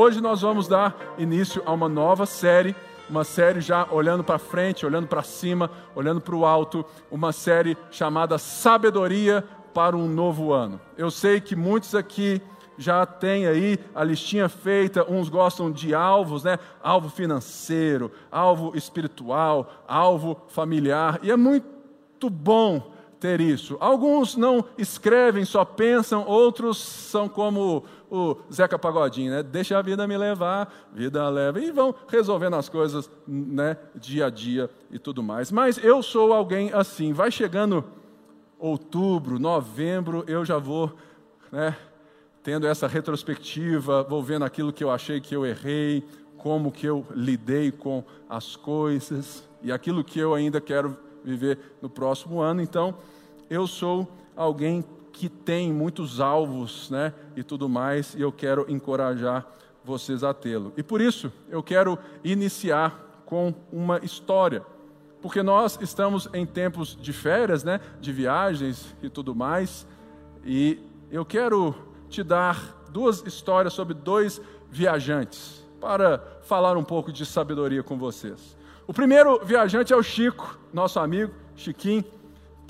hoje nós vamos dar início a uma nova série, uma série já olhando para frente, olhando para cima, olhando para o alto, uma série chamada Sabedoria para um Novo Ano. Eu sei que muitos aqui já têm aí a listinha feita, uns gostam de alvos, né? Alvo financeiro, alvo espiritual, alvo familiar, e é muito bom ter isso. Alguns não escrevem, só pensam, outros são como o Zeca Pagodinho, né? Deixa a vida me levar, vida leva, e vão resolvendo as coisas, né? Dia a dia e tudo mais. Mas eu sou alguém assim, vai chegando outubro, novembro, eu já vou, né? Tendo essa retrospectiva, vou vendo aquilo que eu achei que eu errei, como que eu lidei com as coisas e aquilo que eu ainda quero viver no próximo ano. Então, eu sou alguém que tem muitos alvos, né, e tudo mais, e eu quero encorajar vocês a tê-lo. E por isso, eu quero iniciar com uma história. Porque nós estamos em tempos de férias, né, de viagens e tudo mais, e eu quero te dar duas histórias sobre dois viajantes para falar um pouco de sabedoria com vocês. O primeiro viajante é o Chico, nosso amigo Chiquinho,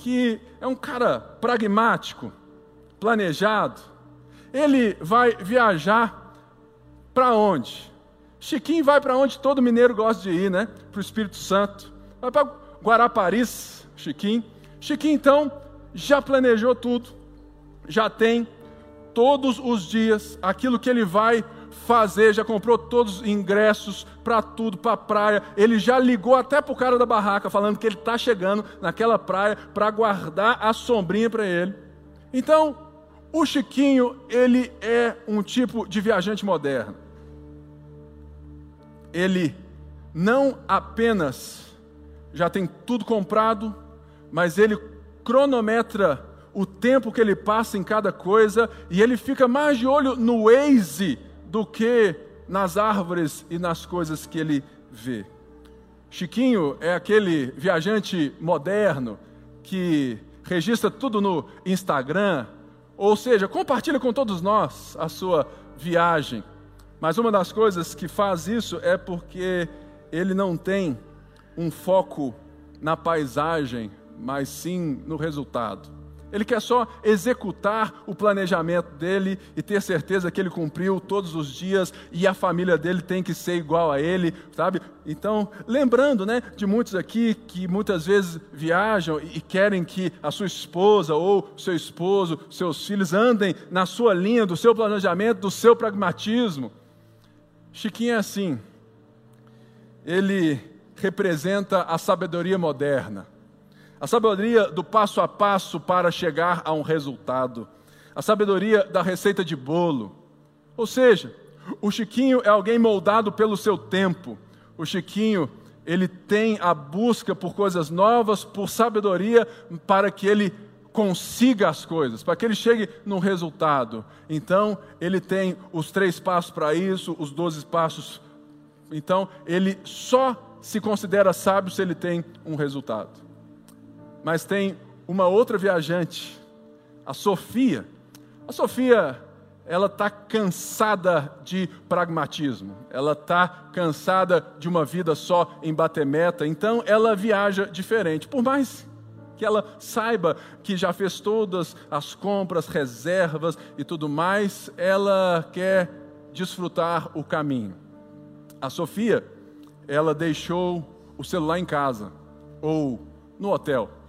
que é um cara pragmático, planejado. Ele vai viajar para onde? Chiquinho vai para onde todo mineiro gosta de ir, né? Para o Espírito Santo. Vai para Guaraparis, Chiquinho. Chiquinho, então, já planejou tudo, já tem todos os dias aquilo que ele vai fazer, já comprou todos os ingressos para tudo, para a praia. Ele já ligou até para o cara da barraca, falando que ele está chegando naquela praia para guardar a sombrinha para ele. Então, o Chiquinho, ele é um tipo de viajante moderno. Ele não apenas já tem tudo comprado, mas ele cronometra o tempo que ele passa em cada coisa e ele fica mais de olho no Waze do que nas árvores e nas coisas que ele vê. Chiquinho é aquele viajante moderno que registra tudo no Instagram, ou seja, compartilha com todos nós a sua viagem. Mas uma das coisas que faz isso é porque ele não tem um foco na paisagem, mas sim no resultado. Ele quer só executar o planejamento dele e ter certeza que ele cumpriu todos os dias e a família dele tem que ser igual a ele, sabe? Então, lembrando, né, de muitos aqui que muitas vezes viajam e querem que a sua esposa ou seu esposo, seus filhos andem na sua linha do seu planejamento, do seu pragmatismo. Chiquinho é assim. Ele representa a sabedoria moderna a sabedoria do passo a passo para chegar a um resultado, a sabedoria da receita de bolo. Ou seja, o Chiquinho é alguém moldado pelo seu tempo. O Chiquinho, ele tem a busca por coisas novas, por sabedoria, para que ele consiga as coisas, para que ele chegue num resultado. Então, ele tem os três passos para isso, os doze passos. Então, ele só se considera sábio se ele tem um resultado. Mas tem uma outra viajante, a Sofia. A Sofia, ela está cansada de pragmatismo, ela está cansada de uma vida só em bater meta, então ela viaja diferente. Por mais que ela saiba que já fez todas as compras, reservas e tudo mais, ela quer desfrutar o caminho. A Sofia, ela deixou o celular em casa ou no hotel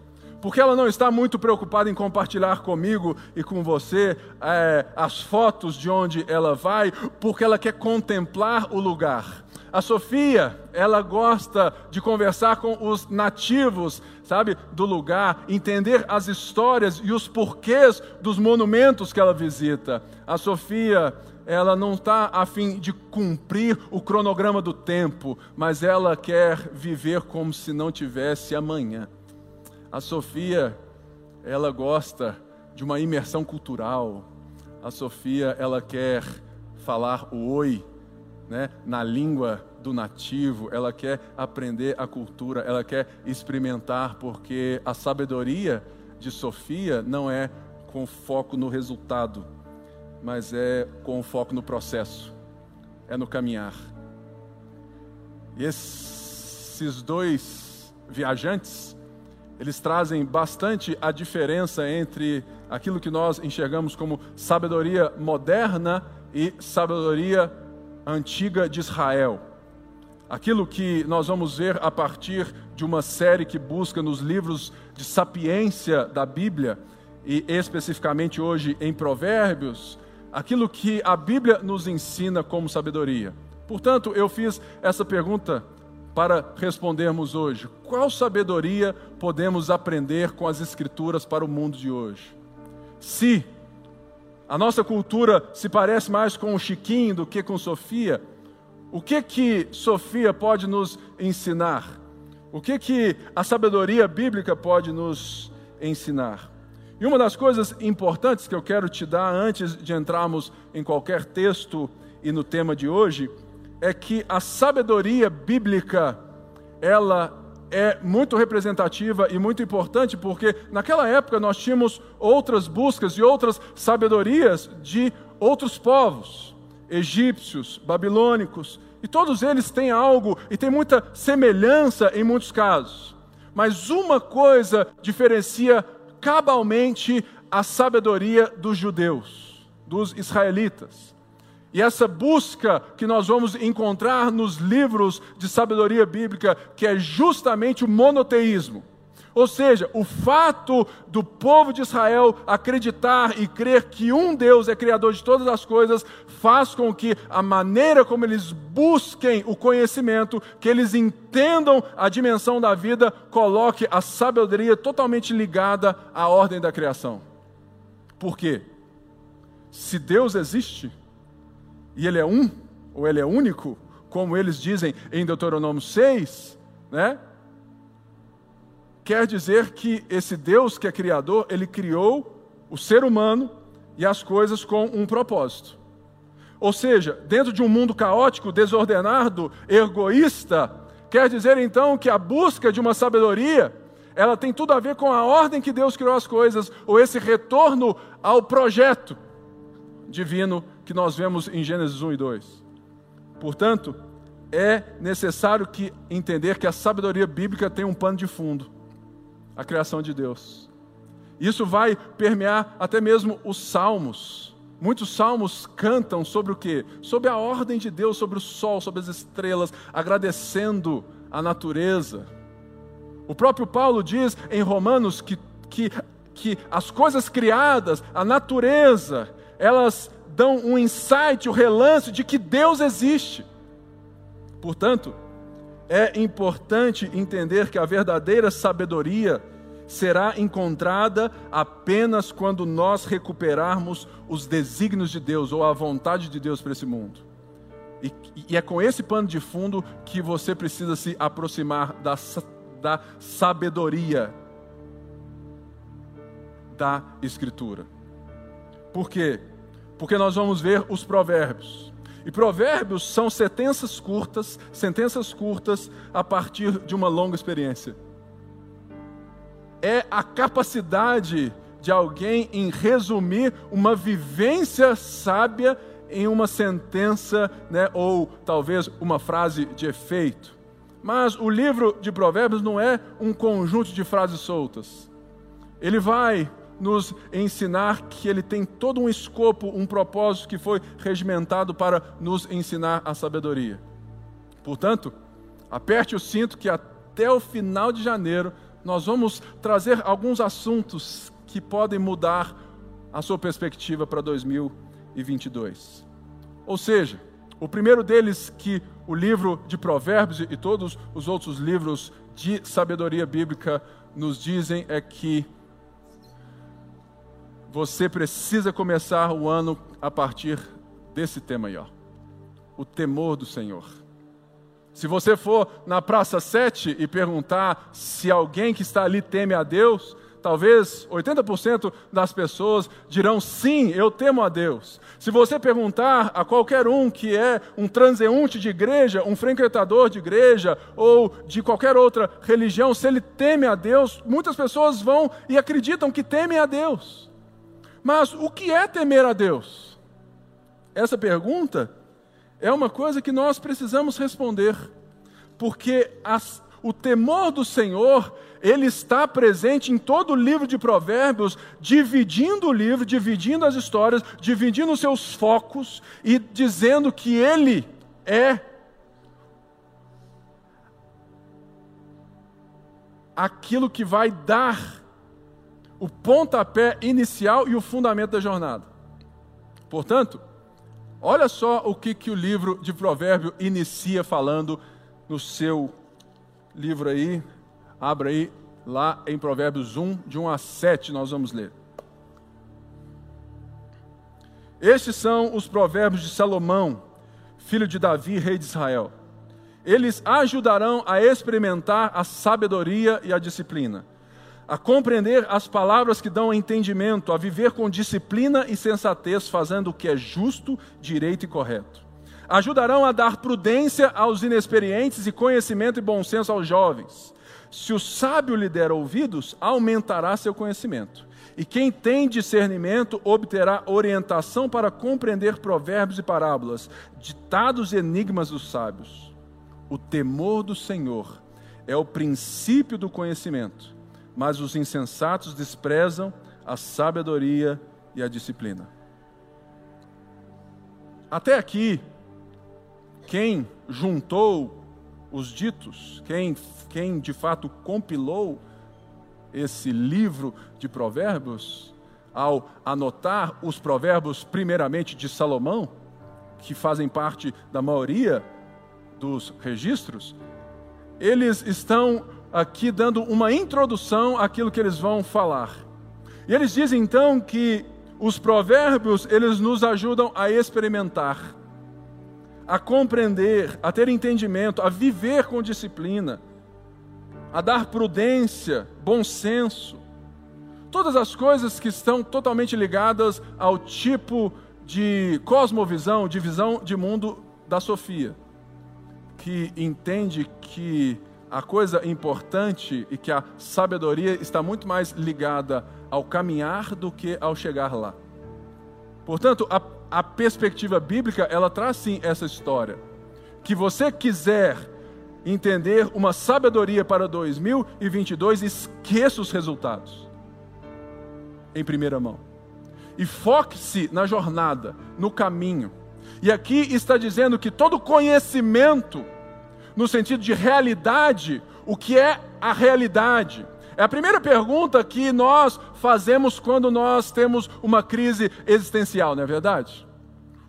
porque ela não está muito preocupada em compartilhar comigo e com você é, as fotos de onde ela vai, porque ela quer contemplar o lugar. A Sofia, ela gosta de conversar com os nativos, sabe, do lugar, entender as histórias e os porquês dos monumentos que ela visita. A Sofia, ela não está a fim de cumprir o cronograma do tempo, mas ela quer viver como se não tivesse amanhã. A Sofia, ela gosta de uma imersão cultural. A Sofia, ela quer falar o oi, né, na língua do nativo, ela quer aprender a cultura, ela quer experimentar, porque a sabedoria de Sofia não é com foco no resultado, mas é com foco no processo. é no caminhar. Esses dois viajantes, eles trazem bastante a diferença entre aquilo que nós enxergamos como sabedoria moderna e sabedoria antiga de Israel. Aquilo que nós vamos ver a partir de uma série que busca nos livros de sapiência da Bíblia, e especificamente hoje em Provérbios, aquilo que a Bíblia nos ensina como sabedoria. Portanto, eu fiz essa pergunta para respondermos hoje. Qual sabedoria podemos aprender com as Escrituras para o mundo de hoje? Se a nossa cultura se parece mais com o Chiquinho do que com Sofia, o que que Sofia pode nos ensinar? O que que a sabedoria bíblica pode nos ensinar? E uma das coisas importantes que eu quero te dar antes de entrarmos em qualquer texto e no tema de hoje é que a sabedoria bíblica ela é muito representativa e muito importante porque naquela época nós tínhamos outras buscas e outras sabedorias de outros povos, egípcios, babilônicos, e todos eles têm algo e têm muita semelhança em muitos casos. Mas uma coisa diferencia cabalmente a sabedoria dos judeus, dos israelitas. E essa busca que nós vamos encontrar nos livros de sabedoria bíblica, que é justamente o monoteísmo. Ou seja, o fato do povo de Israel acreditar e crer que um Deus é criador de todas as coisas, faz com que a maneira como eles busquem o conhecimento, que eles entendam a dimensão da vida, coloque a sabedoria totalmente ligada à ordem da criação. Por quê? Se Deus existe, e Ele é um, ou Ele é único, como eles dizem em Deuteronômio 6, né? quer dizer que esse Deus que é criador, ele criou o ser humano e as coisas com um propósito. Ou seja, dentro de um mundo caótico, desordenado, egoísta, quer dizer então que a busca de uma sabedoria, ela tem tudo a ver com a ordem que Deus criou as coisas, ou esse retorno ao projeto divino que nós vemos em Gênesis 1 e 2. Portanto, é necessário que entender que a sabedoria bíblica tem um pano de fundo a criação de Deus. Isso vai permear até mesmo os salmos. Muitos salmos cantam sobre o que? Sobre a ordem de Deus, sobre o sol, sobre as estrelas, agradecendo a natureza. O próprio Paulo diz em Romanos que, que, que as coisas criadas, a natureza, elas dão um insight, o um relance de que Deus existe. Portanto, é importante entender que a verdadeira sabedoria será encontrada apenas quando nós recuperarmos os desígnios de Deus ou a vontade de Deus para esse mundo. E, e, é com esse pano de fundo que você precisa se aproximar da, da sabedoria da Escritura. Por quê? Porque nós vamos ver os provérbios. E provérbios são sentenças curtas, sentenças curtas a partir de uma longa experiência. É a capacidade de alguém em resumir uma vivência sábia em uma sentença, né, ou talvez uma frase de efeito. Mas o livro de Provérbios não é um conjunto de frases soltas. Ele vai nos ensinar que ele tem todo um escopo, um propósito que foi regimentado para nos ensinar a sabedoria. Portanto, aperte o cinto que até o final de janeiro nós vamos trazer alguns assuntos que podem mudar a sua perspectiva para 2022. Ou seja, o primeiro deles que o livro de Provérbios e todos os outros livros de sabedoria bíblica nos dizem é que você precisa começar o ano a partir desse tema aí, ó. O temor do Senhor. Se você for na Praça 7 e perguntar se alguém que está ali teme a Deus, talvez 80% das pessoas dirão sim, eu temo a Deus. Se você perguntar a qualquer um que é um transeunte de igreja, um frequentador de igreja ou de qualquer outra religião, se ele teme a Deus, muitas pessoas vão e acreditam que temem a Deus. Mas o que é temer a Deus? Essa pergunta é uma coisa que nós precisamos responder, porque as, o temor do Senhor, ele está presente em todo o livro de Provérbios, dividindo o livro, dividindo as histórias, dividindo os seus focos e dizendo que ele é aquilo que vai dar o pontapé inicial e o fundamento da jornada. Portanto, olha só o que, que o livro de Provérbio inicia falando no seu livro aí. Abra aí, lá em Provérbios 1, de 1 a 7, nós vamos ler. Estes são os provérbios de Salomão, filho de Davi, rei de Israel. Eles ajudarão a experimentar a sabedoria e a disciplina, a compreender as palavras que dão entendimento, a viver com disciplina e sensatez, fazendo o que é justo, direito e correto. Ajudarão a dar prudência aos inexperientes e conhecimento e bom senso aos jovens. Se o sábio lhe der ouvidos, aumentará seu conhecimento. E quem tem discernimento obterá orientação para compreender provérbios e parábolas, ditados e enigmas dos sábios. O temor do Senhor é o princípio do conhecimento, mas os insensatos desprezam a sabedoria e a disciplina. Até aqui, quem juntou os ditos, quem, quem de fato compilou esse livro de provérbios, ao anotar os provérbios, primeiramente de Salomão, que fazem parte da maioria dos registros, eles estão aqui dando uma introdução àquilo que eles vão falar. E eles dizem então que os provérbios, eles nos ajudam a experimentar, a compreender, a ter entendimento, a viver com disciplina, a dar prudência, bom senso. Todas as coisas que estão totalmente ligadas ao tipo de cosmovisão, de visão de mundo da Sofia que entende que a coisa importante e que a sabedoria está muito mais ligada ao caminhar do que ao chegar lá. Portanto, a, a perspectiva bíblica, ela traz sim essa história. Que você quiser entender uma sabedoria para 2022, esqueça os resultados. Em primeira mão. E foque-se na jornada, no caminho e aqui está dizendo que todo conhecimento, no sentido de realidade, o que é a realidade? É a primeira pergunta que nós fazemos quando nós temos uma crise existencial, não é verdade?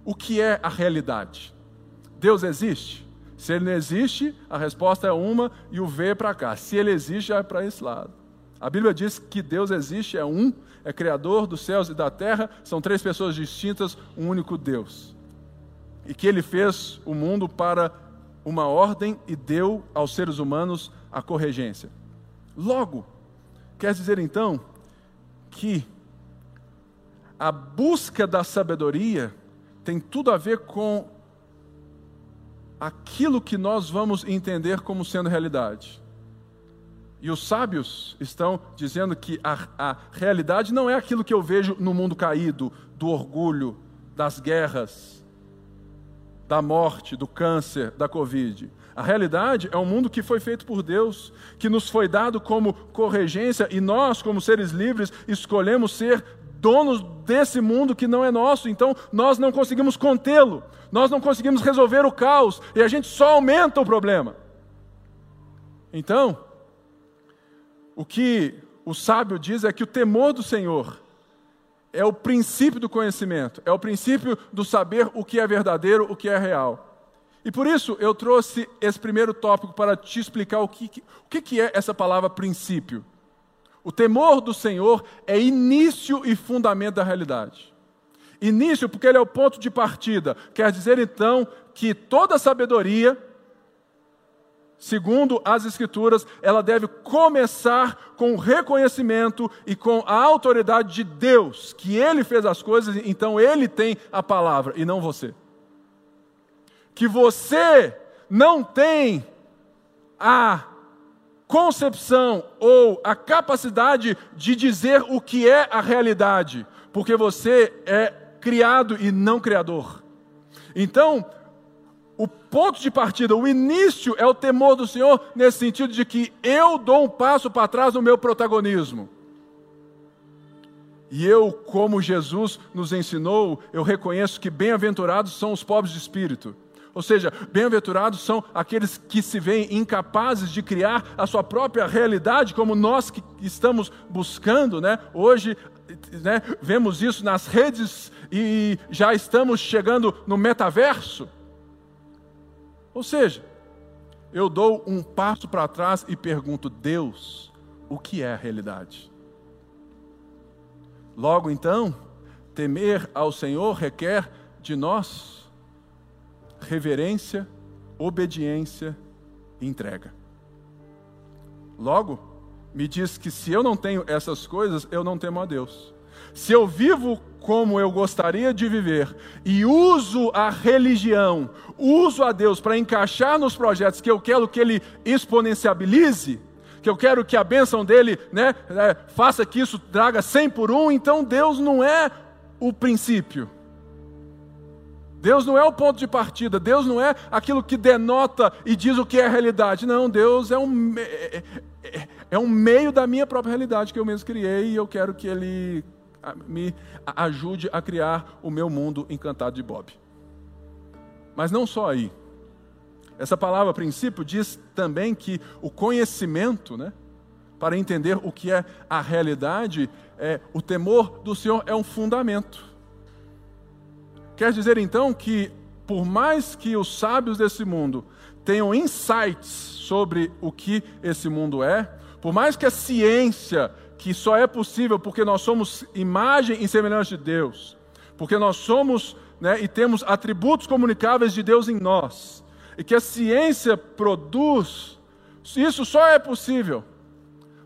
O que é a realidade? Deus existe? Se ele não existe, a resposta é uma e o V é para cá. Se ele existe, é para esse lado. A Bíblia diz que Deus existe, é um, é criador dos céus e da terra, são três pessoas distintas, um único Deus e que ele fez o mundo para uma ordem e deu aos seres humanos a corregência. Logo, quer dizer então que a busca da sabedoria tem tudo a ver com aquilo que nós vamos entender como sendo realidade. E os sábios estão dizendo que a, a realidade não é aquilo que eu vejo no mundo caído, do orgulho, das guerras, da morte, do câncer, da Covid. A realidade é um mundo que foi feito por Deus, que nos foi dado como corregência e nós, como seres livres, escolhemos ser donos desse mundo que não é nosso, então nós não conseguimos contê-lo, nós não conseguimos resolver o caos e a gente só aumenta o problema. Então, o que o sábio diz é que o temor do Senhor é o princípio do conhecimento, é o princípio do saber o que é verdadeiro, o que é real. E por isso eu trouxe esse primeiro tópico para te explicar o que, o que é essa palavra princípio. O temor do Senhor é início e fundamento da realidade. Início, porque ele é o ponto de partida. Quer dizer então que toda sabedoria, segundo as Escrituras, ela deve começar com o reconhecimento e com a autoridade de Deus, que Ele fez as coisas, então Ele tem a palavra e não você. Que você não tem a concepção ou a capacidade de dizer o que é a realidade, porque você é criado e não criador. Então, o ponto de partida, o início é o temor do Senhor, nesse sentido de que eu dou um passo para trás no meu protagonismo. E eu, como Jesus nos ensinou, eu reconheço que bem-aventurados são os pobres de espírito. Ou seja, bem-aventurados são aqueles que se veem incapazes de criar a sua própria realidade, como nós que estamos buscando, né? Hoje, né, vemos isso nas redes e já estamos chegando no metaverso. Ou seja, eu dou um passo para trás e pergunto: Deus, o que é a realidade? Logo então, temer ao Senhor requer de nós reverência, obediência e entrega. Logo, me diz que se eu não tenho essas coisas, eu não temo a Deus. Se eu vivo como eu gostaria de viver e uso a religião, uso a Deus para encaixar nos projetos que eu quero que Ele exponencialize, que eu quero que a bênção dele né, é, faça que isso traga 100 por um, então Deus não é o princípio. Deus não é o ponto de partida, Deus não é aquilo que denota e diz o que é a realidade. Não, Deus é um, é, é, é um meio da minha própria realidade que eu mesmo criei e eu quero que Ele me ajude a criar o meu mundo encantado de Bob. Mas não só aí. Essa palavra princípio diz também que o conhecimento, né, para entender o que é a realidade, é, o temor do Senhor é um fundamento. Quer dizer então que, por mais que os sábios desse mundo tenham insights sobre o que esse mundo é, por mais que a ciência, que só é possível porque nós somos imagem e semelhança de Deus, porque nós somos né, e temos atributos comunicáveis de Deus em nós, e que a ciência produz, isso só é possível.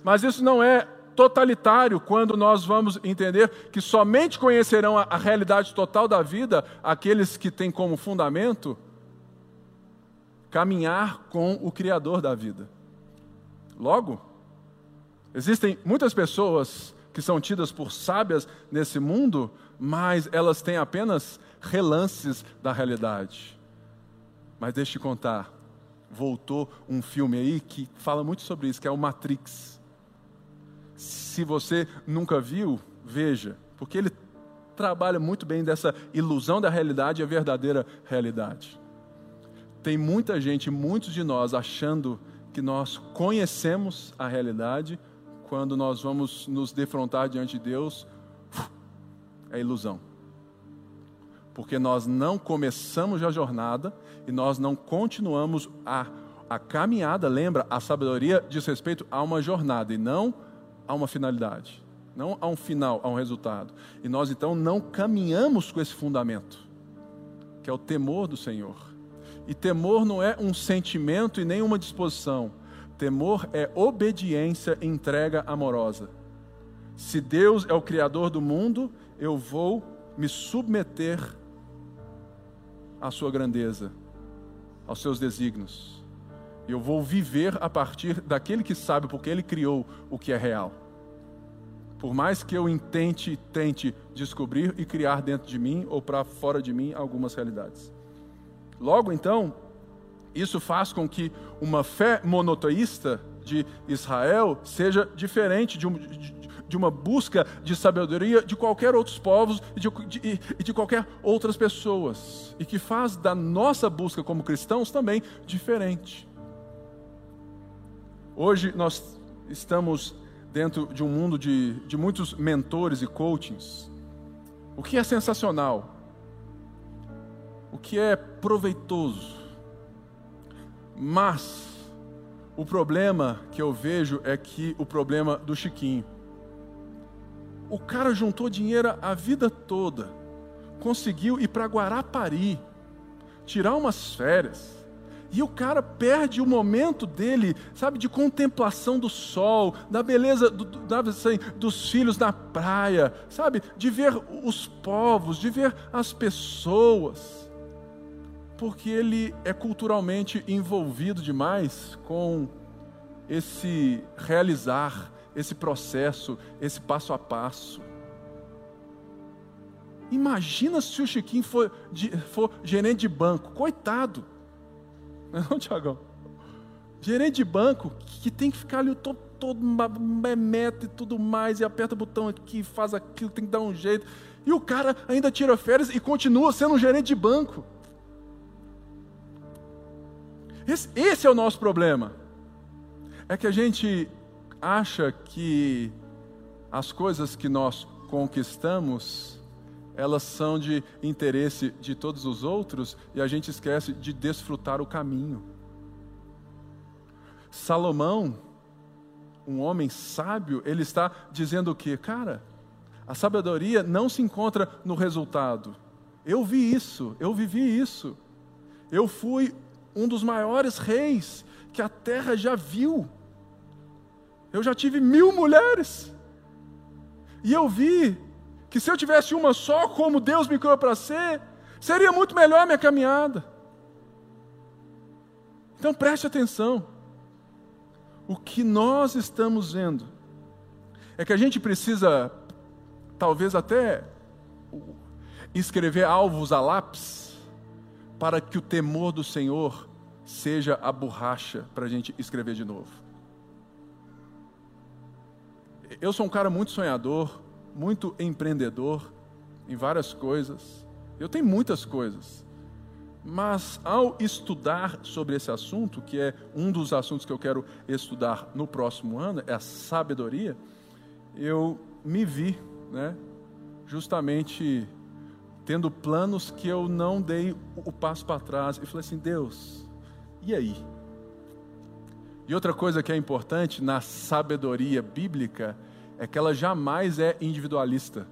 Mas isso não é totalitário quando nós vamos entender que somente conhecerão a, a realidade total da vida aqueles que têm como fundamento caminhar com o Criador da vida. Logo, existem muitas pessoas que são tidas por sábias nesse mundo, mas elas têm apenas relances da realidade. Mas deixa te contar, voltou um filme aí que fala muito sobre isso, que é o Matrix. Se você nunca viu, veja, porque ele trabalha muito bem dessa ilusão da realidade e a verdadeira realidade. Tem muita gente, muitos de nós, achando que nós conhecemos a realidade, quando nós vamos nos defrontar diante de Deus, é ilusão porque nós não começamos a jornada e nós não continuamos a, a caminhada. Lembra, a sabedoria diz respeito a uma jornada e não a uma finalidade, não a um final, a um resultado. E nós então não caminhamos com esse fundamento, que é o temor do Senhor. E temor não é um sentimento e nem uma disposição. Temor é obediência entrega amorosa. Se Deus é o Criador do mundo, eu vou me submeter à sua grandeza, aos seus desígnios. Eu vou viver a partir daquele que sabe porque ele criou o que é real. Por mais que eu intente, tente descobrir e criar dentro de mim ou para fora de mim algumas realidades. Logo então, isso faz com que uma fé monoteísta de Israel seja diferente de, um, de, de uma busca de sabedoria de qualquer outros povos e de, de, de qualquer outras pessoas, e que faz da nossa busca como cristãos também diferente. Hoje nós estamos dentro de um mundo de, de muitos mentores e coachings, o que é sensacional, o que é proveitoso, mas o problema que eu vejo é que o problema do Chiquinho. O cara juntou dinheiro a vida toda, conseguiu ir para Guarapari, tirar umas férias. E o cara perde o momento dele, sabe, de contemplação do sol, da beleza do, do, assim, dos filhos na praia, sabe, de ver os povos, de ver as pessoas, porque ele é culturalmente envolvido demais com esse realizar, esse processo, esse passo a passo. Imagina se o Chiquinho for, for gerente de banco, coitado. Não, Tiagão. Gerente de banco que tem que ficar ali o todo, todo meta e tudo mais, e aperta o botão aqui, faz aquilo, tem que dar um jeito. E o cara ainda tira férias e continua sendo um gerente de banco. Esse, esse é o nosso problema. É que a gente acha que as coisas que nós conquistamos, elas são de interesse de todos os outros e a gente esquece de desfrutar o caminho. Salomão, um homem sábio, ele está dizendo o que? Cara, a sabedoria não se encontra no resultado. Eu vi isso, eu vivi isso. Eu fui um dos maiores reis que a terra já viu. Eu já tive mil mulheres. E eu vi que se eu tivesse uma só, como Deus me criou para ser, seria muito melhor a minha caminhada. Então preste atenção. O que nós estamos vendo é que a gente precisa, talvez até, escrever alvos a lápis, para que o temor do Senhor seja a borracha para a gente escrever de novo. Eu sou um cara muito sonhador, muito empreendedor em várias coisas. Eu tenho muitas coisas. Mas ao estudar sobre esse assunto, que é um dos assuntos que eu quero estudar no próximo ano, é a sabedoria, eu me vi, né, justamente tendo planos que eu não dei o passo para trás e falei assim: Deus, e aí? E outra coisa que é importante na sabedoria bíblica é que ela jamais é individualista.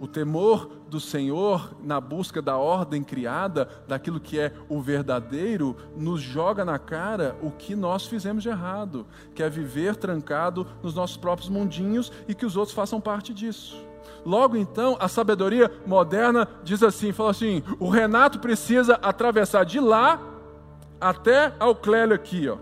O temor do Senhor, na busca da ordem criada, daquilo que é o verdadeiro, nos joga na cara o que nós fizemos de errado, que é viver trancado nos nossos próprios mundinhos e que os outros façam parte disso. Logo então, a sabedoria moderna diz assim: fala assim, o Renato precisa atravessar de lá até ao Clélio aqui, ó.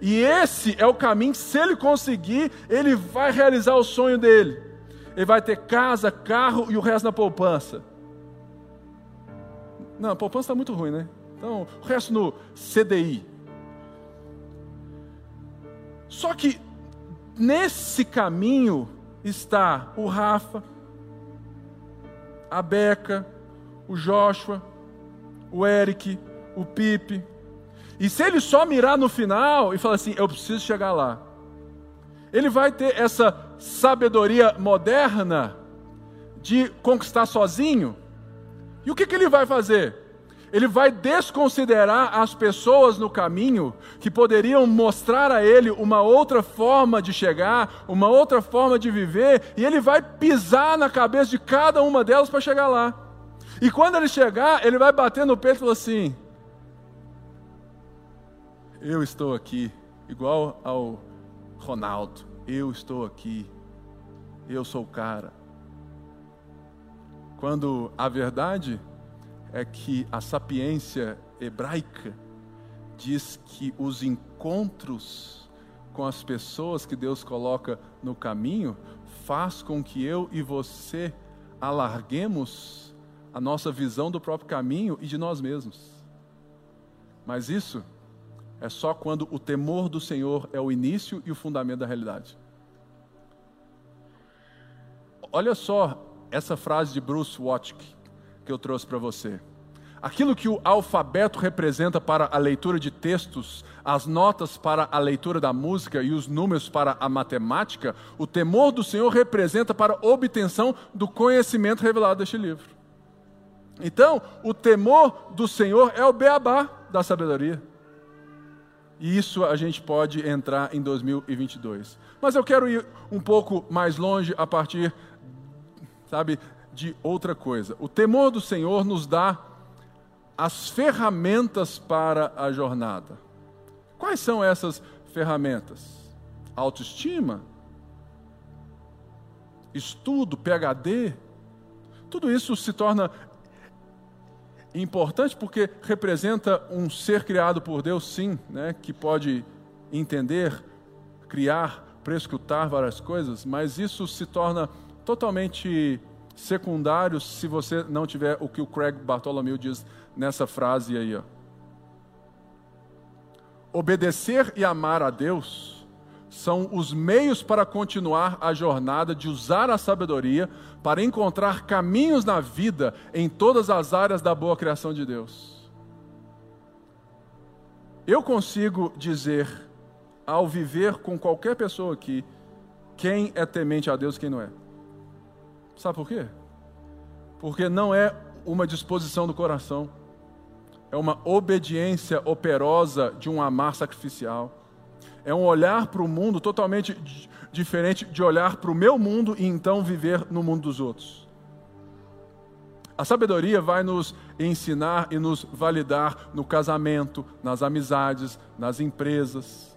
E esse é o caminho, se ele conseguir, ele vai realizar o sonho dele ele vai ter casa, carro e o resto na poupança. Não, a poupança está muito ruim, né? Então, o resto no CDI. Só que nesse caminho está o Rafa, a Beca, o Joshua, o Eric, o Pipe. E se ele só mirar no final e falar assim, eu preciso chegar lá, ele vai ter essa sabedoria moderna de conquistar sozinho. E o que, que ele vai fazer? Ele vai desconsiderar as pessoas no caminho que poderiam mostrar a ele uma outra forma de chegar, uma outra forma de viver, e ele vai pisar na cabeça de cada uma delas para chegar lá. E quando ele chegar, ele vai bater no peito e falar assim: Eu estou aqui, igual ao Ronaldo, eu estou aqui, eu sou o cara. Quando a verdade é que a sapiência hebraica diz que os encontros com as pessoas que Deus coloca no caminho faz com que eu e você alarguemos a nossa visão do próprio caminho e de nós mesmos. Mas isso é só quando o temor do Senhor é o início e o fundamento da realidade. Olha só essa frase de Bruce Watkick que eu trouxe para você. Aquilo que o alfabeto representa para a leitura de textos, as notas para a leitura da música e os números para a matemática, o temor do Senhor representa para a obtenção do conhecimento revelado deste livro. Então, o temor do Senhor é o beabá da sabedoria. E isso a gente pode entrar em 2022. Mas eu quero ir um pouco mais longe a partir, sabe, de outra coisa. O temor do Senhor nos dá as ferramentas para a jornada. Quais são essas ferramentas? Autoestima, estudo, PhD, tudo isso se torna importante porque representa um ser criado por Deus, sim, né, que pode entender, criar, prescrutar várias coisas, mas isso se torna totalmente secundário se você não tiver o que o Craig Bartholomew diz nessa frase aí. Ó. obedecer e amar a Deus são os meios para continuar a jornada de usar a sabedoria para encontrar caminhos na vida em todas as áreas da boa criação de Deus. Eu consigo dizer, ao viver com qualquer pessoa aqui, quem é temente a Deus e quem não é. Sabe por quê? Porque não é uma disposição do coração, é uma obediência operosa de um amar sacrificial. É um olhar para o mundo totalmente diferente de olhar para o meu mundo e então viver no mundo dos outros. A sabedoria vai nos ensinar e nos validar no casamento, nas amizades, nas empresas,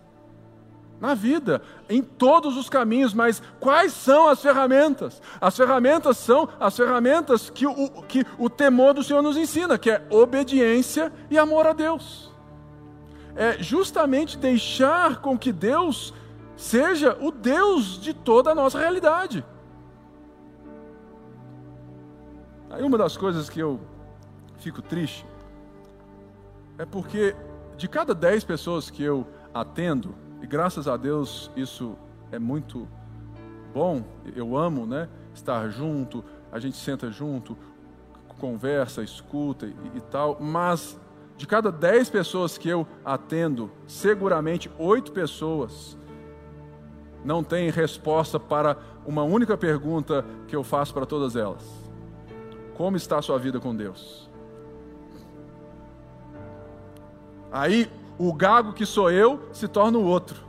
na vida, em todos os caminhos, mas quais são as ferramentas? As ferramentas são as ferramentas que o, que o temor do Senhor nos ensina, que é obediência e amor a Deus. É justamente deixar com que Deus seja o Deus de toda a nossa realidade. Aí uma das coisas que eu fico triste é porque de cada dez pessoas que eu atendo, e graças a Deus isso é muito bom, eu amo né, estar junto, a gente senta junto, conversa, escuta e, e tal, mas de cada dez pessoas que eu atendo, seguramente oito pessoas não têm resposta para uma única pergunta que eu faço para todas elas como está a sua vida com Deus? Aí o gago que sou eu se torna o outro.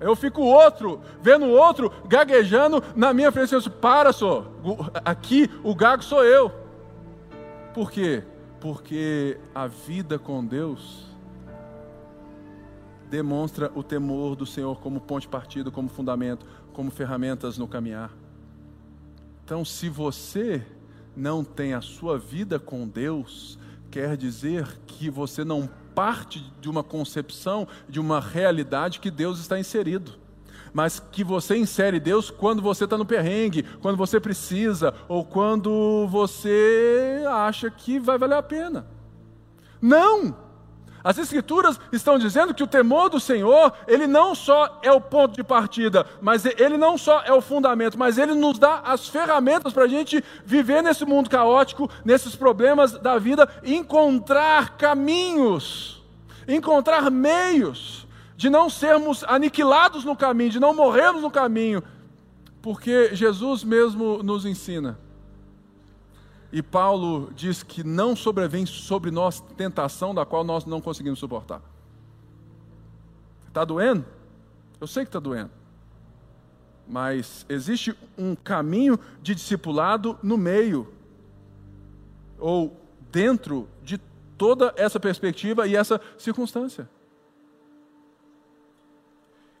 Eu fico outro, vendo o outro gaguejando na minha frente. Eu para, só. Aqui o gago sou eu. Por quê? Porque a vida com Deus demonstra o temor do Senhor como ponte partida, como fundamento, como ferramentas no caminhar. Então, se você não tem a sua vida com Deus, quer dizer que você não parte de uma concepção, de uma realidade que Deus está inserido. Mas que você insere Deus quando você está no perrengue, quando você precisa, ou quando você acha que vai valer a pena. Não! As Escrituras estão dizendo que o temor do Senhor, ele não só é o ponto de partida, mas ele não só é o fundamento, mas ele nos dá as ferramentas para a gente viver nesse mundo caótico, nesses problemas da vida, encontrar caminhos, encontrar meios de não sermos aniquilados no caminho, de não morrermos no caminho, porque Jesus mesmo nos ensina e Paulo diz que não sobrevém sobre nós tentação da qual nós não conseguimos suportar. Está doendo? Eu sei que está doendo. Mas existe um caminho de discipulado no meio, ou dentro de toda essa perspectiva e essa circunstância.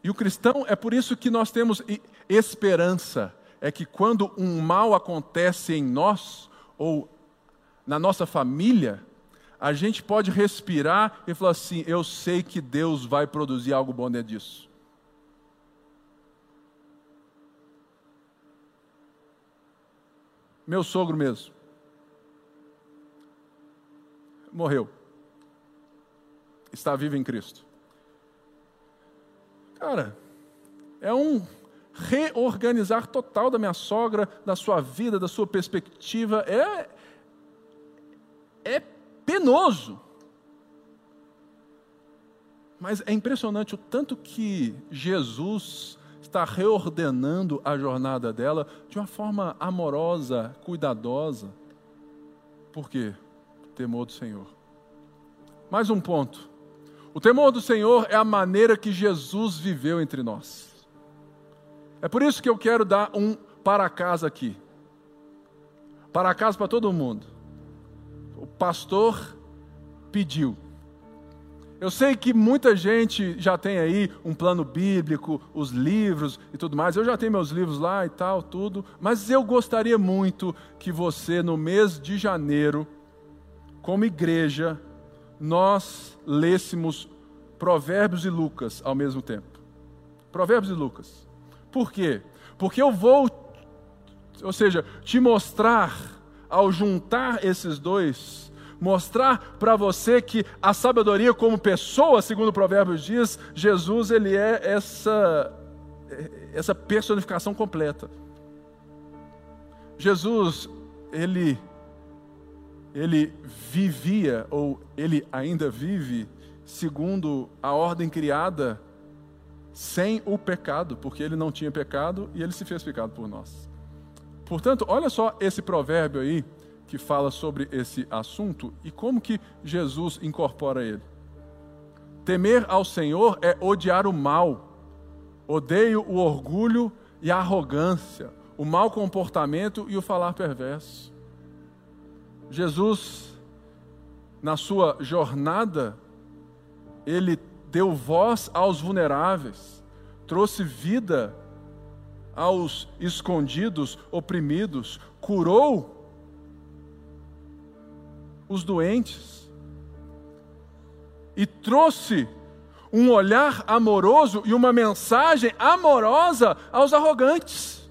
E o cristão é por isso que nós temos esperança. É que quando um mal acontece em nós, ou na nossa família, a gente pode respirar e falar assim: eu sei que Deus vai produzir algo bom dentro disso. Meu sogro mesmo. Morreu. Está vivo em Cristo. Cara, é um reorganizar total da minha sogra, da sua vida, da sua perspectiva. É, é penoso. Mas é impressionante o tanto que Jesus está reordenando a jornada dela de uma forma amorosa, cuidadosa. Por quê? Temor do Senhor. Mais um ponto. O temor do Senhor é a maneira que Jesus viveu entre nós. É por isso que eu quero dar um para casa aqui. Para casa para todo mundo. O pastor pediu. Eu sei que muita gente já tem aí um plano bíblico, os livros e tudo mais. Eu já tenho meus livros lá e tal, tudo. Mas eu gostaria muito que você, no mês de janeiro, como igreja, nós lêssemos Provérbios e Lucas ao mesmo tempo. Provérbios e Lucas. Por quê? Porque eu vou, ou seja, te mostrar, ao juntar esses dois, mostrar para você que a sabedoria como pessoa, segundo o Provérbios diz, Jesus ele é essa essa personificação completa. Jesus, ele ele vivia ou ele ainda vive segundo a ordem criada sem o pecado, porque ele não tinha pecado e ele se fez pecado por nós. Portanto, olha só esse provérbio aí que fala sobre esse assunto e como que Jesus incorpora ele. Temer ao Senhor é odiar o mal. Odeio o orgulho e a arrogância, o mau comportamento e o falar perverso. Jesus, na sua jornada, ele deu voz aos vulneráveis, trouxe vida aos escondidos, oprimidos, curou os doentes e trouxe um olhar amoroso e uma mensagem amorosa aos arrogantes.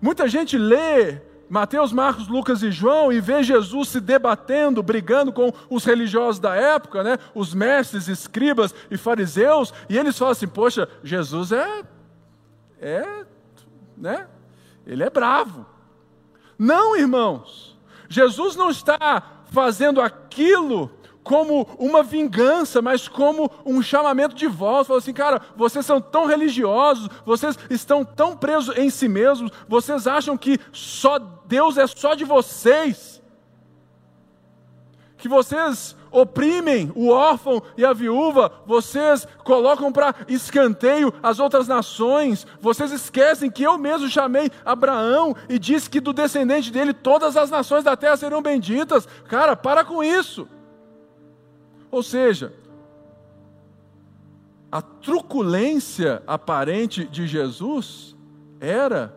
Muita gente lê Mateus, Marcos, Lucas e João e vê Jesus se debatendo, brigando com os religiosos da época, né? os mestres, escribas e fariseus, e eles falam assim: Poxa, Jesus é. é. né? Ele é bravo. Não, irmãos. Jesus não está fazendo aquilo como uma vingança, mas como um chamamento de volta. Falou assim, cara, vocês são tão religiosos, vocês estão tão presos em si mesmos, vocês acham que só Deus é só de vocês, que vocês oprimem o órfão e a viúva, vocês colocam para escanteio as outras nações, vocês esquecem que eu mesmo chamei Abraão e disse que do descendente dele todas as nações da terra serão benditas. Cara, para com isso. Ou seja, a truculência aparente de Jesus era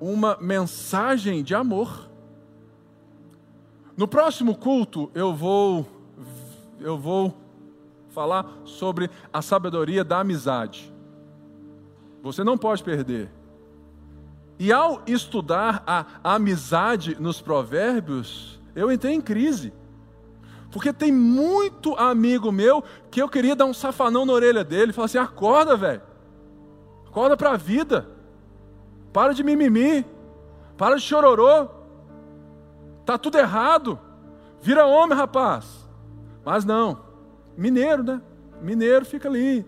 uma mensagem de amor. No próximo culto eu vou eu vou falar sobre a sabedoria da amizade. Você não pode perder. E ao estudar a, amizade nos provérbios, eu entrei em crise. Porque tem muito amigo meu que eu queria dar um safanão na orelha dele, falar assim: acorda, velho. Acorda para a vida. Para de mimimi. Para de chororô. Tá tudo errado. Vira homem, rapaz. Mas não. Mineiro, né? Mineiro fica ali,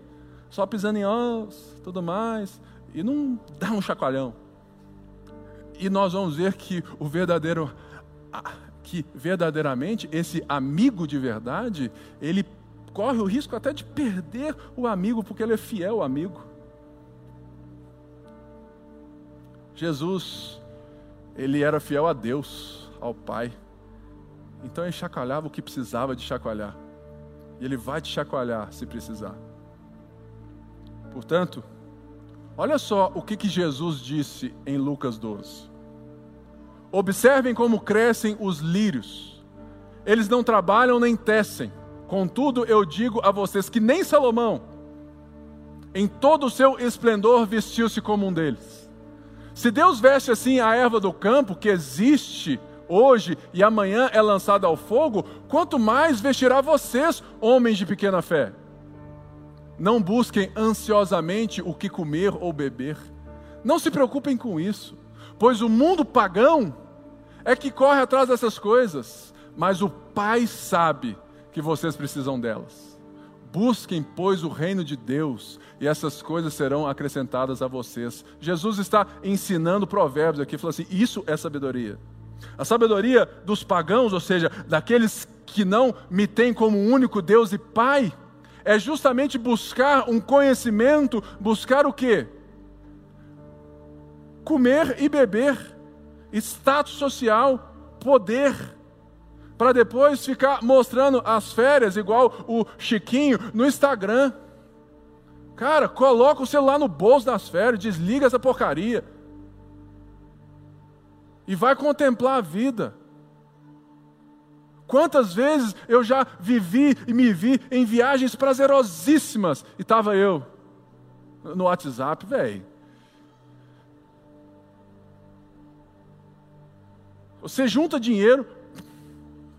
só pisando em ossos, tudo mais, e não dá um chacoalhão. E nós vamos ver que o verdadeiro que verdadeiramente esse amigo de verdade, ele corre o risco até de perder o amigo, porque ele é fiel ao amigo. Jesus, ele era fiel a Deus, ao Pai. Então ele chacoalhava o que precisava de chacoalhar. E ele vai te chacoalhar se precisar. Portanto, olha só o que, que Jesus disse em Lucas 12. Observem como crescem os lírios. Eles não trabalham nem tecem. Contudo, eu digo a vocês que nem Salomão, em todo o seu esplendor, vestiu-se como um deles. Se Deus veste assim a erva do campo, que existe hoje e amanhã é lançada ao fogo, quanto mais vestirá vocês, homens de pequena fé. Não busquem ansiosamente o que comer ou beber. Não se preocupem com isso, pois o mundo pagão é que corre atrás dessas coisas, mas o Pai sabe que vocês precisam delas. Busquem, pois, o reino de Deus, e essas coisas serão acrescentadas a vocês. Jesus está ensinando provérbios aqui, falando assim: isso é sabedoria. A sabedoria dos pagãos, ou seja, daqueles que não me têm como único Deus e Pai, é justamente buscar um conhecimento, buscar o quê? Comer e beber status social, poder, para depois ficar mostrando as férias, igual o Chiquinho, no Instagram. Cara, coloca o celular no bolso das férias, desliga essa porcaria. E vai contemplar a vida. Quantas vezes eu já vivi e me vi em viagens prazerosíssimas e estava eu no WhatsApp, velho. Você junta dinheiro,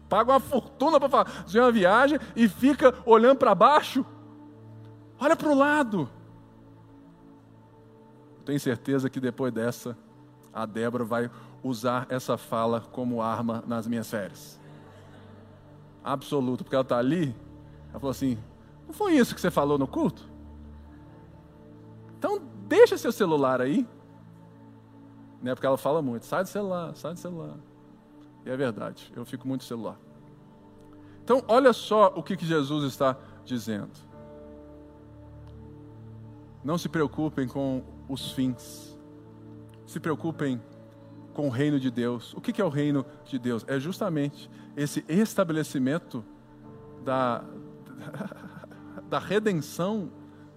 paga uma fortuna para fazer uma viagem e fica olhando para baixo. Olha para o lado. Tenho certeza que depois dessa, a Débora vai usar essa fala como arma nas minhas férias. Absoluto, porque ela está ali. Ela falou assim: Não foi isso que você falou no culto? Então, deixa seu celular aí. Né, porque ela fala muito: sai do celular, sai do celular. E é verdade, eu fico muito celular. Então, olha só o que, que Jesus está dizendo. Não se preocupem com os fins. Se preocupem com o reino de Deus. O que, que é o reino de Deus? É justamente esse estabelecimento da, da redenção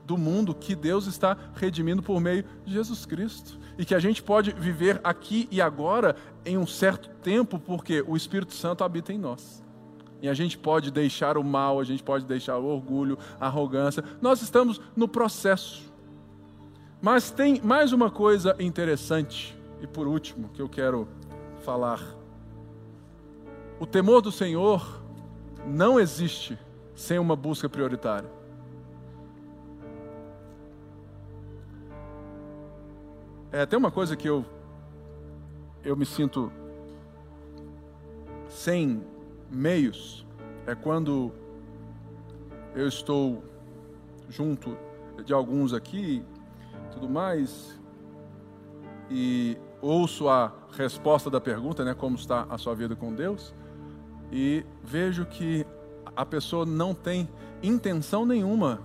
do mundo que Deus está redimindo por meio de Jesus Cristo. E que a gente pode viver aqui e agora em um certo tempo, porque o Espírito Santo habita em nós. E a gente pode deixar o mal, a gente pode deixar o orgulho, a arrogância. Nós estamos no processo. Mas tem mais uma coisa interessante, e por último, que eu quero falar. O temor do Senhor não existe sem uma busca prioritária. É, tem uma coisa que eu, eu me sinto sem meios, é quando eu estou junto de alguns aqui, tudo mais, e ouço a resposta da pergunta, né, como está a sua vida com Deus, e vejo que a pessoa não tem intenção nenhuma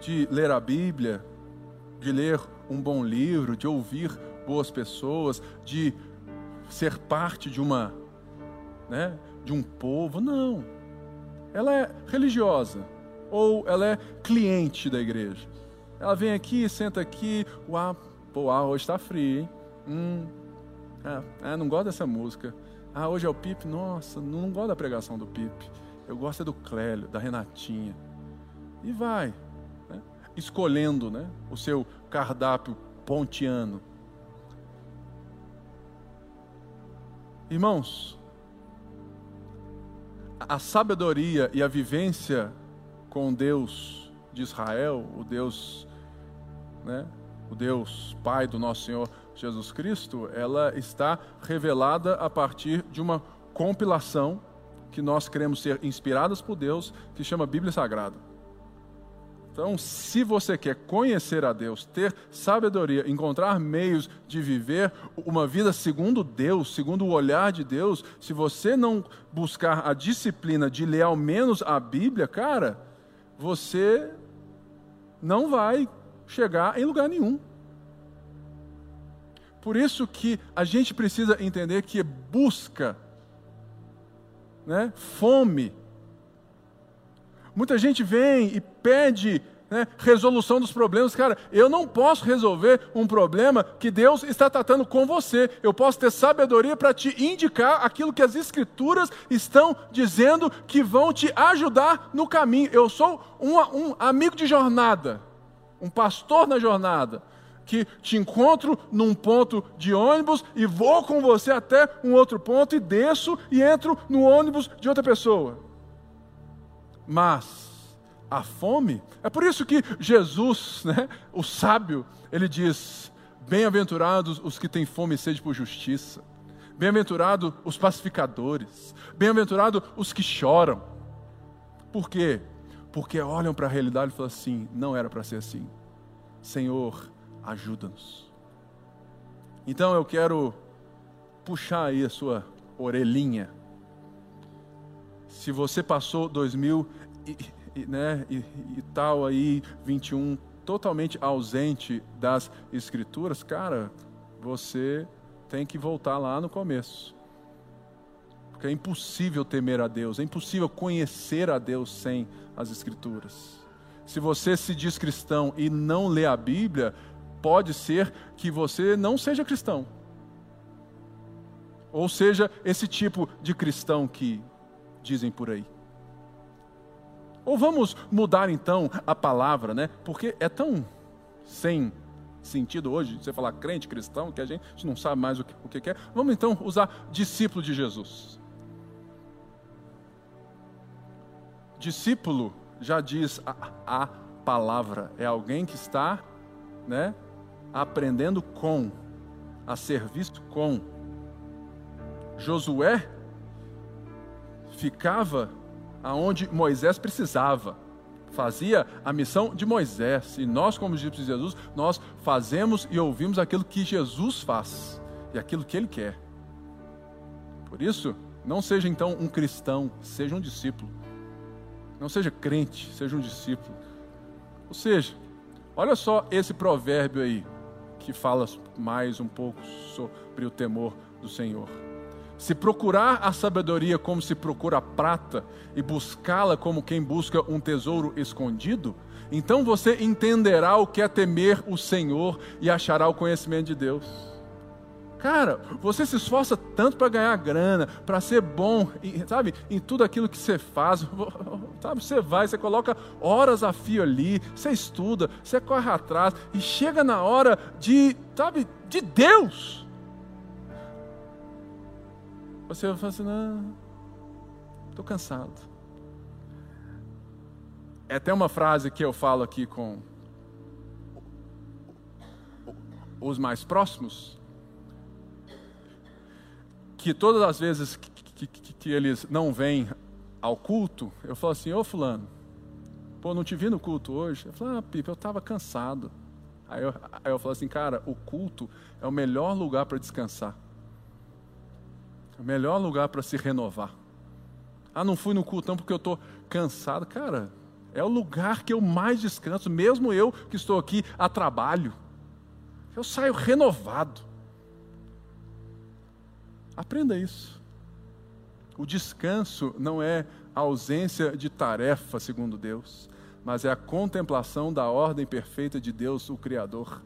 de ler a Bíblia, de ler um bom livro, de ouvir boas pessoas, de ser parte de uma, né, de um povo. Não. Ela é religiosa ou ela é cliente da igreja. Ela vem aqui, senta aqui, uau, pô, ah, hoje está frio, hein? Hum, ah, ah, não gosto dessa música. Ah, hoje é o Pipe, nossa, não, gosto da pregação do Pipe. Eu gosto é do Clélio, da Renatinha. E vai, né? escolhendo né? o seu cardápio pontiano. Irmãos, a sabedoria e a vivência com Deus de Israel, o Deus, né, o Deus Pai do nosso Senhor Jesus Cristo, ela está revelada a partir de uma compilação que nós queremos ser inspiradas por Deus, que chama Bíblia Sagrada. Então, se você quer conhecer a Deus, ter sabedoria, encontrar meios de viver uma vida segundo Deus, segundo o olhar de Deus, se você não buscar a disciplina de ler ao menos a Bíblia, cara, você não vai chegar em lugar nenhum. Por isso que a gente precisa entender que busca, né, fome, Muita gente vem e pede né, resolução dos problemas. Cara, eu não posso resolver um problema que Deus está tratando com você. Eu posso ter sabedoria para te indicar aquilo que as Escrituras estão dizendo que vão te ajudar no caminho. Eu sou um, um amigo de jornada, um pastor na jornada que te encontro num ponto de ônibus e vou com você até um outro ponto e desço e entro no ônibus de outra pessoa. Mas a fome, é por isso que Jesus, né, o sábio, ele diz: Bem-aventurados os que têm fome e sede por justiça, bem-aventurados os pacificadores, bem-aventurados os que choram. Por quê? Porque olham para a realidade e falam assim: não era para ser assim. Senhor, ajuda-nos. Então eu quero puxar aí a sua orelhinha se você passou 2000 e, né, e, e tal aí, 21, totalmente ausente das escrituras, cara, você tem que voltar lá no começo. Porque é impossível temer a Deus, é impossível conhecer a Deus sem as escrituras. Se você se diz cristão e não lê a Bíblia, pode ser que você não seja cristão. Ou seja, esse tipo de cristão que dizem por aí. Ou vamos mudar então a palavra, né? Porque é tão sem sentido hoje, você falar crente, cristão, que a gente não sabe mais o que, o que é. Vamos então usar discípulo de Jesus. Discípulo já diz a, a palavra, é alguém que está né, aprendendo com, a serviço com. Josué ficava aonde Moisés precisava fazia a missão de Moisés. E nós, como discípulos de Jesus, nós fazemos e ouvimos aquilo que Jesus faz e aquilo que ele quer. Por isso, não seja então um cristão, seja um discípulo. Não seja crente, seja um discípulo. Ou seja, olha só esse provérbio aí, que fala mais um pouco sobre o temor do Senhor. Se procurar a sabedoria como se procura prata e buscá-la como quem busca um tesouro escondido, então você entenderá o que é temer o Senhor e achará o conhecimento de Deus. Cara, você se esforça tanto para ganhar grana, para ser bom, sabe, em tudo aquilo que você faz. Sabe, você vai, você coloca horas a fio ali, você estuda, você corre atrás e chega na hora de, sabe, de Deus você vai falar assim: não, estou cansado. É até uma frase que eu falo aqui com os mais próximos, que todas as vezes que, que, que, eles não vêm ao culto, eu falo assim: ô Fulano, pô, não te vi no culto hoje? Eu falo: ah, Pipa, eu estava cansado. Aí eu, aí eu falo assim: cara, o culto é o melhor lugar para descansar. O melhor lugar para se renovar. Ah, não fui no culto porque eu estou cansado. Cara, é o lugar que eu mais descanso, mesmo eu que estou aqui a trabalho. Eu saio renovado. Aprenda isso. O descanso não é a ausência de tarefa, segundo Deus, mas é a contemplação da ordem perfeita de Deus, o Criador.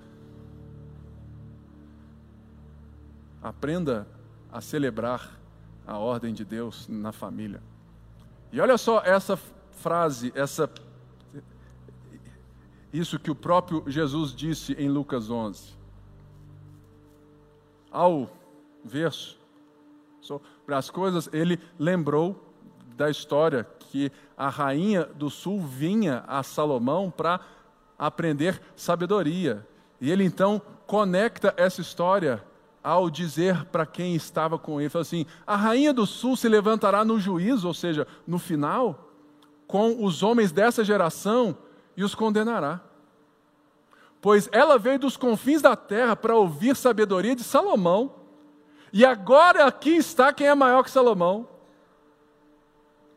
Aprenda a celebrar a ordem de Deus na família. E olha só essa frase, essa isso que o próprio Jesus disse em Lucas 11. Ao verso sobre as coisas, ele lembrou da história que a rainha do sul vinha a Salomão para aprender sabedoria. E ele então conecta essa história ao dizer para quem estava com ele, falou assim: a rainha do sul se levantará no juízo, ou seja, no final, com os homens dessa geração e os condenará. Pois ela veio dos confins da terra para ouvir sabedoria de Salomão, e agora aqui está quem é maior que Salomão.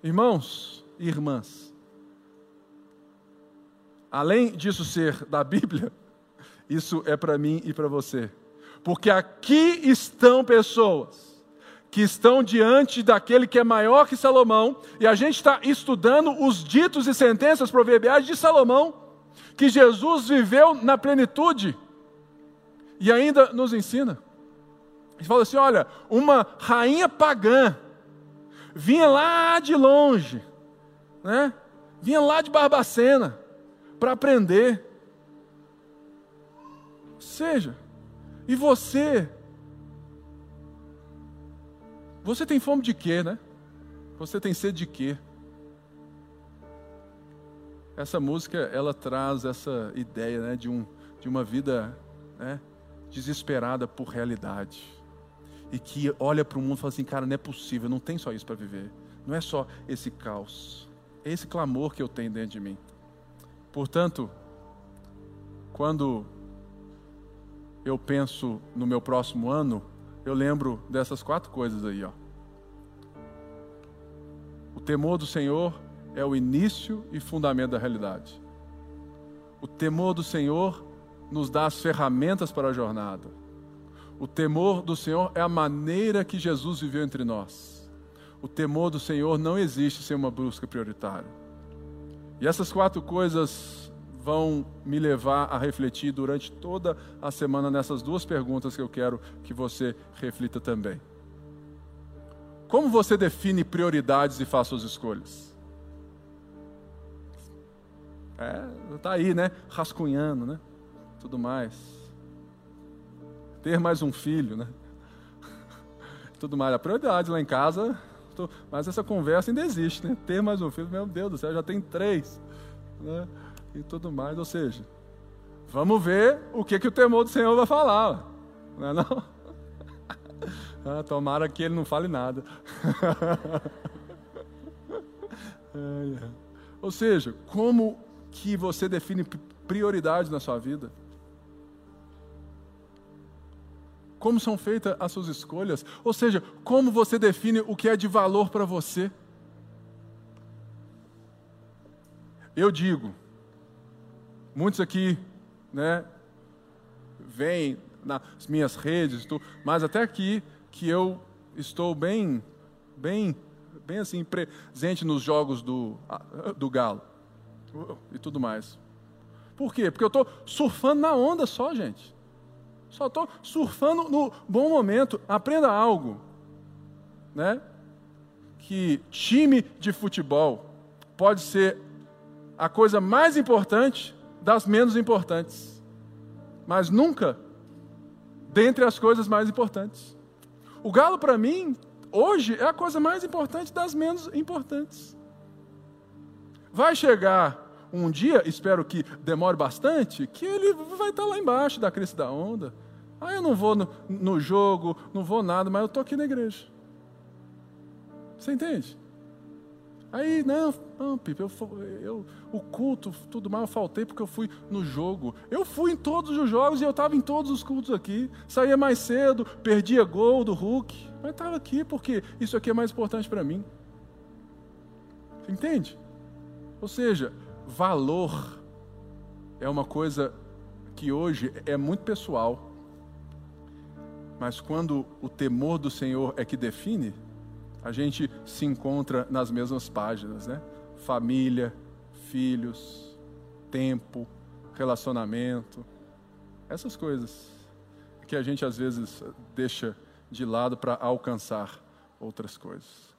Irmãos e irmãs, além disso ser da Bíblia, isso é para mim e para você porque aqui estão pessoas que estão diante daquele que é maior que Salomão, e a gente está estudando os ditos e sentenças proverbiais de Salomão, que Jesus viveu na plenitude e ainda nos ensina. Ele fala assim: olha, uma rainha pagã vinha lá de longe, né? vinha lá de Barbacena para aprender. Seja, e você? Você tem fome de quê, né? Você tem sede de quê? Essa música, ela traz essa ideia né, de, um, de uma vida né, desesperada por realidade. E que olha para o mundo e fala assim, cara, não é possível, não tem só isso para viver. Não é só esse caos. É esse clamor que eu tenho dentro de mim. Portanto, quando eu penso no meu próximo ano, eu lembro dessas quatro coisas aí, ó. O temor do Senhor é o início e fundamento da realidade. O temor do Senhor nos dá as ferramentas para a jornada. O temor do Senhor é a maneira que Jesus viveu entre nós. O temor do Senhor não existe sem uma busca prioritária. E essas quatro coisas vão me levar a refletir durante toda a semana nessas duas perguntas que eu quero que você reflita também. Como você define prioridades e faz suas escolhas? É, tá aí, né? Rascunhando, né? Tudo mais. ter mais um filho, né? Tudo mais. A prioridade lá em casa, mas essa conversa ainda existe, né? Ter mais um filho, meu Deus do céu, já tem três, né? E tudo mais, ou seja, vamos ver o que, que o temor do Senhor vai falar, não é não? Ah, tomara que ele não fale nada. Ou seja, como que você define prioridade na sua vida? Como são feitas as suas escolhas? Ou seja, como você define o que é de valor para você? Eu digo, muitos aqui, né, vêm nas minhas redes, mas até aqui que eu estou bem, bem bem assim, presente nos jogos do, do Galo e tudo mais. Por quê? Porque eu estou surfando na onda só, gente. Só estou surfando no bom momento. Aprenda algo, né? Que time de futebol pode ser a coisa mais importante das menos importantes, mas nunca dentre as coisas mais importantes. O Galo, para mim, hoje é a coisa mais importante das menos importantes. Vai chegar um dia, espero que demore bastante, que ele vai estar lá embaixo da crista da onda. Ah, eu não vou no, no jogo, não vou nada, mas eu estou aqui na igreja. Você entende? Aí, não, não Pipe, eu, eu, o culto, tudo mais, eu faltei porque eu fui no jogo. Eu fui em todos os jogos e eu estava em todos os cultos aqui. Saía mais cedo, perdia gol do Hulk, mas estava aqui porque isso aqui é mais importante para mim. Entende? Ou seja, valor é uma coisa que hoje é muito pessoal. Mas quando o temor do Senhor é que define, a gente se encontra nas mesmas páginas, né? Família, filhos, tempo, relacionamento, essas coisas que a gente às vezes deixa de lado para alcançar outras coisas.